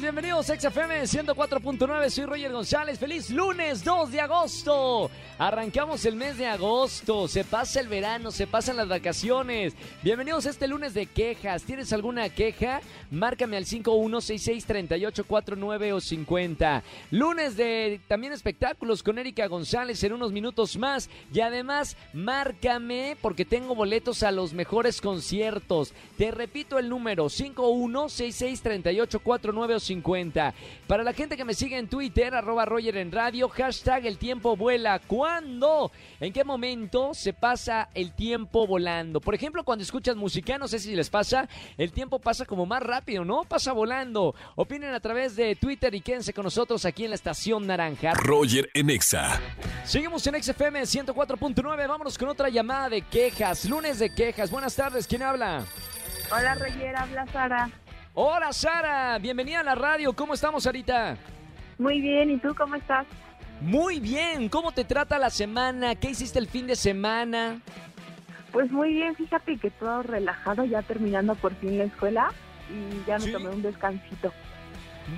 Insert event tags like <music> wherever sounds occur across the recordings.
Bienvenidos a XFM 104.9, soy Roger González, feliz lunes 2 de agosto. Arrancamos el mes de agosto, se pasa el verano, se pasan las vacaciones. Bienvenidos a este lunes de quejas. ¿Tienes alguna queja? Márcame al 51663849 o 50. Lunes de también espectáculos con Erika González en unos minutos más. Y además, márcame porque tengo boletos a los mejores conciertos. Te repito el número 51663849 o 50. Para la gente que me sigue en Twitter, arroba Roger en radio, hashtag el tiempo vuela. ¿Cuándo? ¿En qué momento se pasa el tiempo volando? Por ejemplo, cuando escuchas música, no sé si les pasa, el tiempo pasa como más rápido, ¿no? Pasa volando. Opinen a través de Twitter y quédense con nosotros aquí en la estación Naranja. Roger en Exa. Seguimos en XFM 104.9. Vámonos con otra llamada de quejas. Lunes de quejas. Buenas tardes. ¿Quién habla? Hola Roger, habla Sara. Hola Sara, bienvenida a la radio. ¿Cómo estamos ahorita? Muy bien, ¿y tú cómo estás? Muy bien. ¿Cómo te trata la semana? ¿Qué hiciste el fin de semana? Pues muy bien, fíjate que todo relajado, ya terminando por fin la escuela y ya me ¿Sí? tomé un descansito.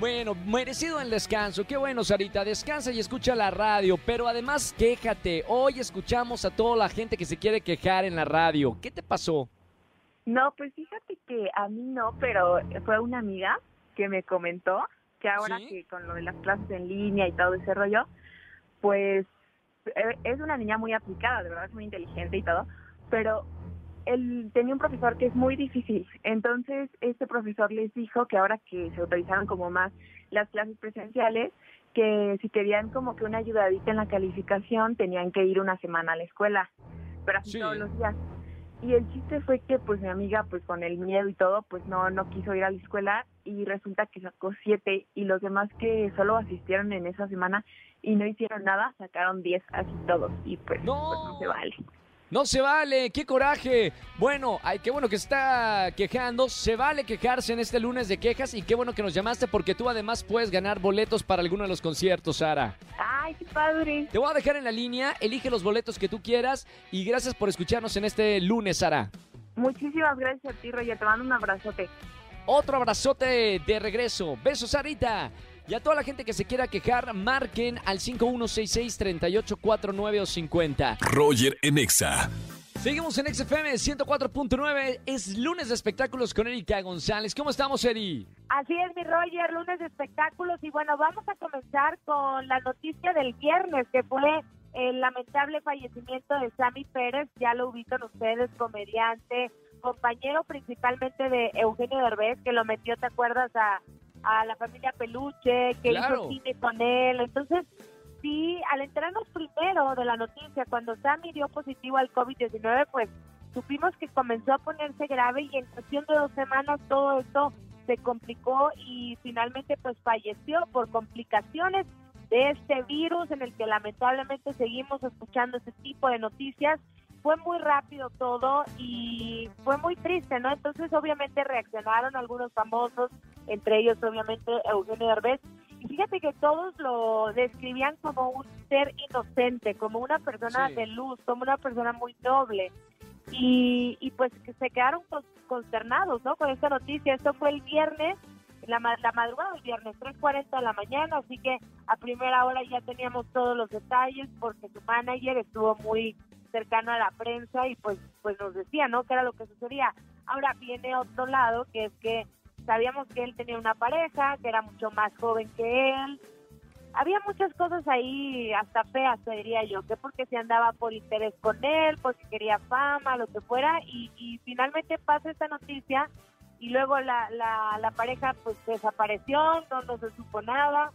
Bueno, merecido el descanso. Qué bueno, Sarita. Descansa y escucha la radio. Pero además, quéjate. Hoy escuchamos a toda la gente que se quiere quejar en la radio. ¿Qué te pasó? No, pues fíjate que a mí no, pero fue una amiga que me comentó que ahora ¿Sí? que con lo de las clases en línea y todo ese rollo, pues eh, es una niña muy aplicada, de verdad es muy inteligente y todo, pero él tenía un profesor que es muy difícil. Entonces, este profesor les dijo que ahora que se autorizaron como más las clases presenciales, que si querían como que una ayudadita en la calificación, tenían que ir una semana a la escuela, pero así Sí. todos los días. Y el chiste fue que pues mi amiga pues con el miedo y todo pues no no quiso ir a la escuela y resulta que sacó siete y los demás que solo asistieron en esa semana y no hicieron nada sacaron diez así todos y pues No. pues, no se vale. No se vale, qué coraje. Bueno, ay, qué bueno que está quejando. Se vale quejarse en este lunes de quejas y qué bueno que nos llamaste porque tú además puedes ganar boletos para alguno de los conciertos, Sara. Ay, qué padre. Te voy a dejar en la línea, elige los boletos que tú quieras y gracias por escucharnos en este lunes, Sara. Muchísimas gracias a ti, Roger. Te mando un abrazote. Otro abrazote de regreso. Besos, Sarita. Y a toda la gente que se quiera quejar, marquen al 5166-3849 o 50. Roger en Exa. Seguimos en XFM 104.9. Es lunes de espectáculos con Erika González. ¿Cómo estamos, Eri? Así es, mi Roger, lunes de espectáculos. Y bueno, vamos a comenzar con la noticia del viernes, que fue el lamentable fallecimiento de Sammy Pérez. Ya lo ubican ustedes, comediante, compañero principalmente de Eugenio Derbez, que lo metió, ¿te acuerdas? A, a la familia Peluche, que Claro. hizo cine con él. Entonces, sí, al enterarnos primero de la noticia, cuando Sammy dio positivo al COVID-19, pues supimos que comenzó a ponerse grave y en cuestión de dos semanas todo esto se complicó y finalmente pues falleció por complicaciones de este virus en el que lamentablemente seguimos escuchando ese tipo de noticias. Fue muy rápido todo y fue muy triste, ¿no? Entonces obviamente reaccionaron algunos famosos, entre ellos obviamente Eugenio Derbez, y fíjate que todos lo describían como un ser inocente, como una persona Sí. de luz, como una persona muy noble. Y, y pues se quedaron con- consternados, ¿no? Con esta noticia. Esto fue el viernes, la, la madrugada del viernes, 3.40 de la mañana, así que a primera hora ya teníamos todos los detalles porque su manager estuvo muy cercano a la prensa y pues, pues nos decía, ¿no? Que era lo que sucedía. Ahora viene otro lado, que es que sabíamos que él tenía una pareja, que era mucho más joven que él. Había muchas cosas ahí, hasta feas, te diría yo, que porque se andaba por interés con él, porque quería fama, lo que fuera, y, y finalmente pasa esta noticia y luego la, la, la pareja pues desapareció, no, no se supo nada.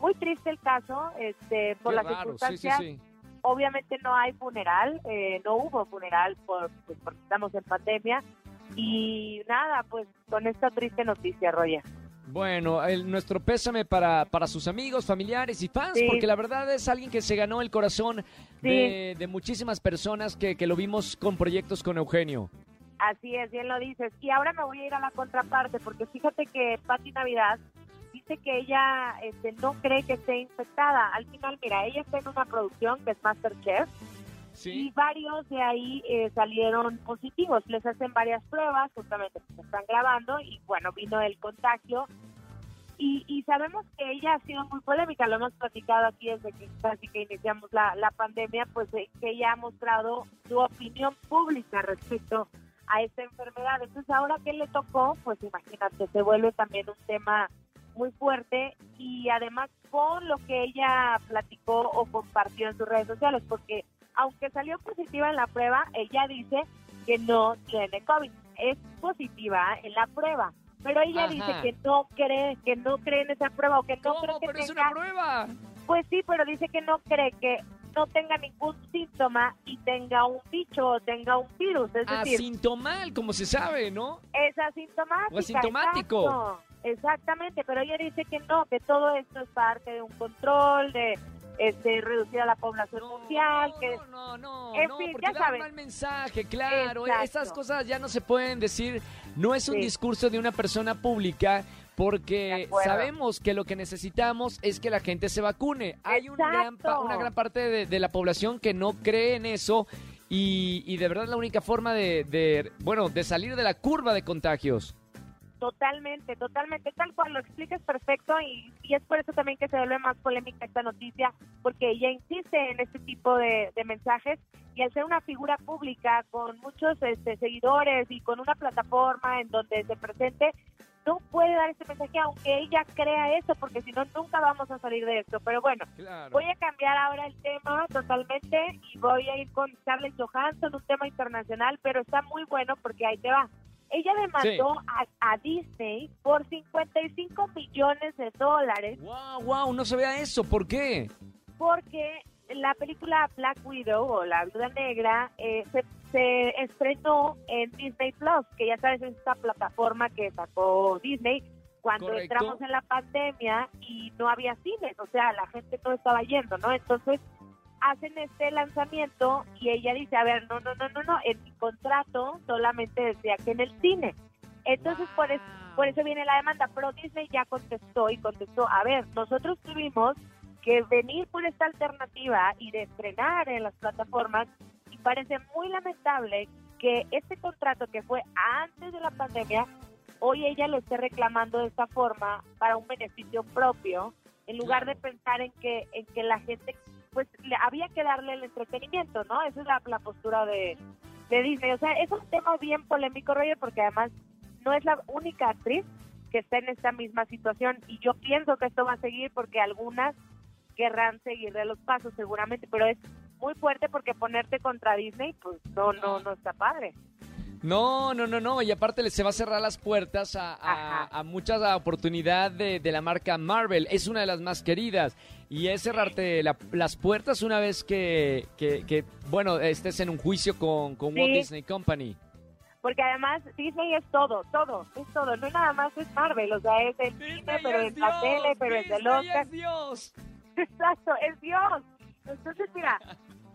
Muy triste el caso, este, por Qué las raro, sí, sí, circunstancias sí. obviamente no hay funeral, eh, no hubo funeral por, pues, porque estamos en pandemia. Y nada, pues con esta triste noticia, Roger. Bueno, el- nuestro pésame para, para sus amigos, familiares y fans, Sí. porque la verdad es alguien que se ganó el corazón Sí. de, de muchísimas personas que, que lo vimos con proyectos con Eugenio. Así es, bien lo dices. Y ahora me voy a ir a la contraparte, porque fíjate que Pati Navidad, dice que ella este, no cree que esté infectada. Al final, mira, ella está en una producción que es Masterchef y Sí. varios de ahí eh, salieron positivos. Les hacen varias pruebas, justamente se están grabando y bueno, vino el contagio. Y, y sabemos que ella ha sido muy polémica, lo hemos platicado aquí desde que casi que iniciamos la, la pandemia, pues eh, que ella ha mostrado su opinión pública respecto a esta enfermedad. Entonces ahora que le tocó, pues imagínate, se vuelve también un tema muy fuerte y además con lo que ella platicó o compartió en sus redes sociales, porque aunque salió positiva en la prueba, ella dice que no tiene COVID. Es positiva en la prueba, pero ella Ajá. dice que no cree, que no cree en esa prueba o que no cree que Pero es tenga, una prueba. pues sí, pero dice que no cree que no tenga ningún síntoma y tenga un bicho o tenga un virus, es decir, Asintomal, como se sabe, ¿no? es asintomático. exacto. Exactamente, pero ella dice que no, que todo esto es parte de un control, de este, reducir a la población mundial, que no, no, no, En no, fin, porque ya da un mal mensaje, claro. Exacto. Estas cosas ya no se pueden decir. No es un Sí. discurso de una persona pública porque sabemos que lo que necesitamos es que la gente se vacune. Hay un gran pa- una gran parte de, de la población que no cree en eso y, y de verdad la única forma de, de, bueno, de salir de la curva de contagios. Totalmente, totalmente, tal cual lo explicas perfecto y, y es por eso también que se vuelve más polémica esta noticia, porque ella insiste en este tipo de, de mensajes y al ser una figura pública con muchos este, seguidores y con una plataforma en donde se presente, no puede dar este mensaje aunque ella crea eso, porque si no, nunca vamos a salir de esto. Pero bueno, Claro. Voy a cambiar ahora el tema totalmente y voy a ir con Scarlett Johansson, un tema internacional, pero está muy bueno porque ahí te va. Ella demandó a, a Disney por 55 millones de dólares Wow, wow, no se vea eso. ¿Por qué? porque la película Black Widow o La Viuda Negra eh, se, se estrenó en Disney Plus, que ya sabes es esta plataforma que sacó Disney cuando Correcto. entramos en la pandemia y no había cines, o sea, la gente no estaba yendo, ¿no? Entonces hacen este lanzamiento y ella dice, a ver, no, no, no, no, no, en mi contrato solamente decía que en el cine. Entonces por eso, por eso viene la demanda, pero Disney ya contestó y contestó, a ver, nosotros tuvimos que venir por esta alternativa y de estrenar en las plataformas y parece muy lamentable que este contrato que fue antes de la pandemia, hoy ella lo esté reclamando de esta forma para un beneficio propio, en lugar Claro. de pensar en que en que la gente pues le, había que darle el entretenimiento, ¿no? Esa es la, postura de, de Disney. O sea, es un tema bien polémico, Roger, porque además no es la única actriz que está en esta misma situación y yo pienso que esto va a seguir porque algunas querrán seguirle los pasos seguramente, pero es muy fuerte porque ponerte contra Disney, pues no, no, no está padre. No, no, no, no. Y aparte le- se va a cerrar las puertas a, a, Ajá. a muchas oportunidades de, de la marca Marvel. Es una de las más queridas. Y es cerrarte la- las puertas una vez que, que, que, bueno, estés en un juicio con, con Walt. Disney Company. Porque además Disney es todo, todo, es todo, no nada más es Marvel, o sea, es el cine, pero es la tele, pero es el Oscar. Dios. <laughs> Exacto, es Dios. Entonces, mira,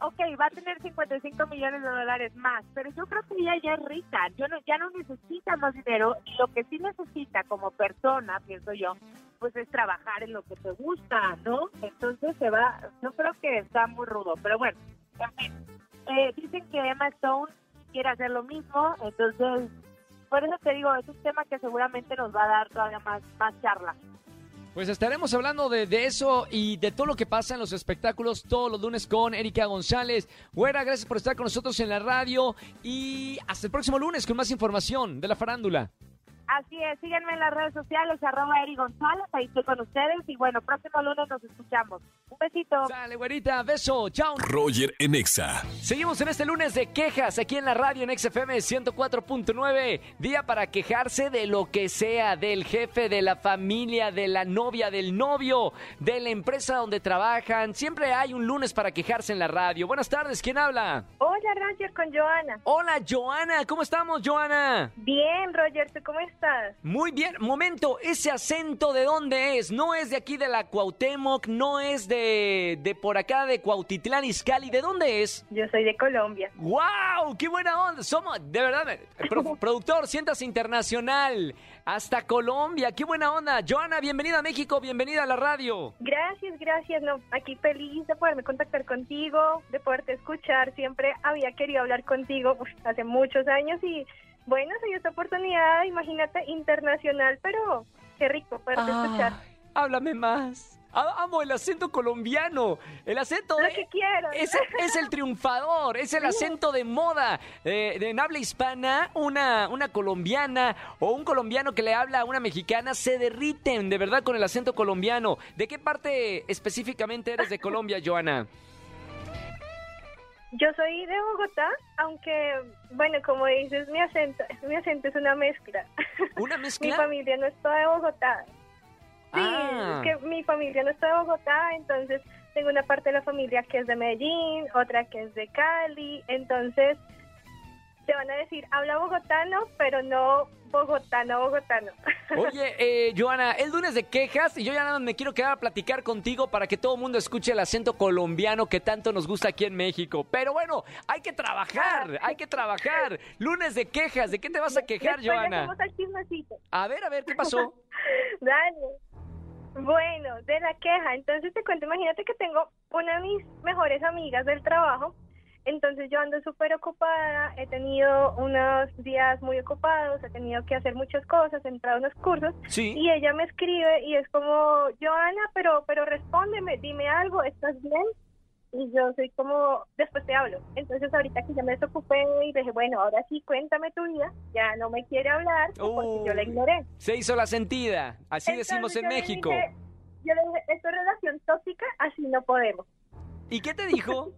ok, va a tener 55 millones de dólares más, pero yo creo que ella ya es rica, yo no, ya no necesita más dinero y lo que sí necesita como persona, pienso yo, pues es trabajar en lo que te gusta, ¿no? Entonces se va, yo creo que está muy rudo, pero bueno, en fin, eh, dicen que Emma Stone quiere hacer lo mismo, entonces, por eso te digo, es un tema que seguramente nos va a dar todavía más, más charla. Pues estaremos hablando de, de eso y de todo lo que pasa en los espectáculos todos los lunes con Erika González. Güera, gracias por estar con nosotros en la radio y hasta el próximo lunes con más información de la farándula. Así es, síganme en las redes sociales, arroba Eri González, ahí estoy con ustedes y bueno, próximo lunes nos escuchamos. Un besito. Sale, güerita, beso, chao. Roger en Exa. Seguimos en este lunes de quejas aquí en la radio en XFM 104.9. Día para quejarse de lo que sea, del jefe, de la familia, de la novia, del novio, de la empresa donde trabajan. Siempre hay un lunes para quejarse en la radio. Buenas tardes, ¿quién habla? Hola Roger con Joana. Hola, Joana. ¿Cómo estamos, Joana? Bien, Roger, ¿tú cómo estás? Estás? Muy bien, momento, ese acento de dónde es? No es de aquí de la Cuauhtémoc, no es de, de por acá de Cuautitlán Izcalli, ¿de dónde es? Yo soy de Colombia. ¡Wow! ¡Qué buena onda! Somos, de verdad, pro- <laughs> productor, sientas internacional, hasta Colombia, qué buena onda. Joana, bienvenida a México, bienvenida a la radio. Gracias, gracias. No, aquí feliz de poderme contactar contigo, de poderte escuchar. Siempre había querido hablar contigo uf, hace muchos años y bueno, se dio esta oportunidad, imagínate, internacional, pero qué rico poderte escuchar. Háblame más. Amo el acento colombiano. El acento Lo que quieras. es, es el triunfador, es el acento de moda. Eh, de en habla hispana, una, una colombiana o un colombiano que le habla a una mexicana se derriten de verdad con el acento colombiano. ¿De qué parte específicamente eres de Colombia, Joana? Yo soy de Bogotá, aunque, bueno, como dices, mi acento, mi acento es una mezcla. <laughs> ¿Una mi mezcla? familia no está de Bogotá. Sí, Ah. es que mi familia no está de Bogotá, entonces tengo una parte de la familia que es de Medellín, otra que es de Cali, entonces te van a decir, habla bogotano, pero no bogotano, bogotano. <laughs> Oye, eh, Joana, el lunes de quejas y yo ya nada más me quiero quedar a platicar contigo para que todo el mundo escuche el acento colombiano que tanto nos gusta aquí en México. Pero bueno, hay que trabajar, hay que trabajar. Lunes de quejas, ¿de qué te vas a quejar, Después Joana? A ver, a ver, ¿qué pasó? <laughs> Dale. Bueno, de la queja. Entonces te cuento, imagínate que tengo una de mis mejores amigas del trabajo. Entonces yo ando súper ocupada, he tenido unos días muy ocupados, he tenido que hacer muchas cosas, he entrado a unos cursos Sí. y ella me escribe y es como, Joana, pero, pero respóndeme, dime algo, ¿estás bien? Y yo soy como, después te hablo. Entonces ahorita que ya me desocupé y dije, bueno, ahora sí, cuéntame tu vida, ya no me quiere hablar porque yo la ignoré. Se hizo la sentida, así decimos en yo le México. dije- yo le dije, esto es relación tóxica, así no podemos. ¿Y qué te dijo?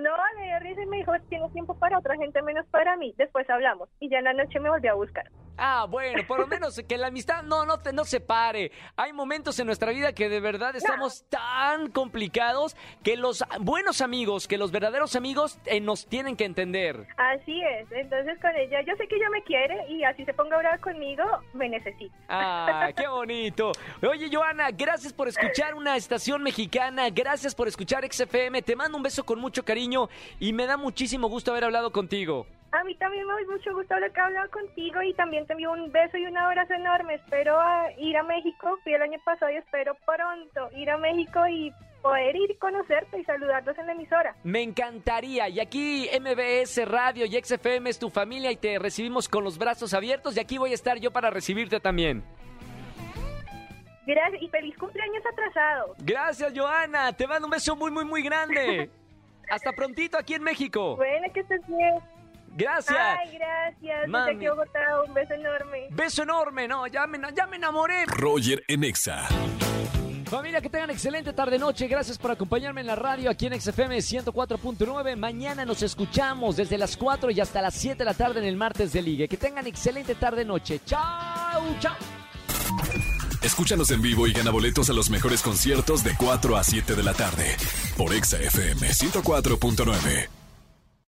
No, le dio risa y me dijo, tienes tiempo para otra gente menos para mí. Después hablamos. Y ya en la noche me volvió a buscar. Ah, bueno, por lo menos que la amistad no, no, te, no se pare. Hay momentos en nuestra vida que de verdad estamos tan complicados que los buenos amigos, que los verdaderos amigos eh, nos tienen que entender. Así es. Entonces con ella, yo sé que ella me quiere y así se ponga brava conmigo, me necesita. Ah, <laughs> qué bonito. Oye, Joana, gracias por escuchar una estación mexicana, gracias por escuchar XFM. Te mando un beso con mucho cariño y me da muchísimo gusto haber hablado contigo. A mí también me da mucho gusto hablar que he hablado contigo y también te envío un beso y un abrazo enorme. Espero ah, ir a México, fui el año pasado y espero pronto ir a México y poder ir conocerte y saludarlos en la emisora. Me encantaría. Y aquí MBS Radio y XFM es tu familia y te recibimos con los brazos abiertos. Y aquí voy a estar yo para recibirte también. Gracias y feliz cumpleaños atrasado. Gracias, Joana. Te mando un beso muy, muy, muy grande. <laughs> Hasta prontito aquí en México. Bueno, que estés bien. Gracias. Ay, gracias. Mami. Desde aquí Bogotá, un beso enorme. Beso enorme. No, ya me, ya me enamoré. Roger en Exa. Familia, que tengan excelente tarde-noche. Gracias por acompañarme en la radio aquí en XFM 104.9. Mañana nos escuchamos desde las 4 y hasta las 7 de la tarde en el martes de Ligue. Que tengan excelente tarde-noche. Chao, chao. Escúchanos en vivo y gana boletos a los mejores conciertos de 4 a 7 de la tarde por Exa FM 104.9.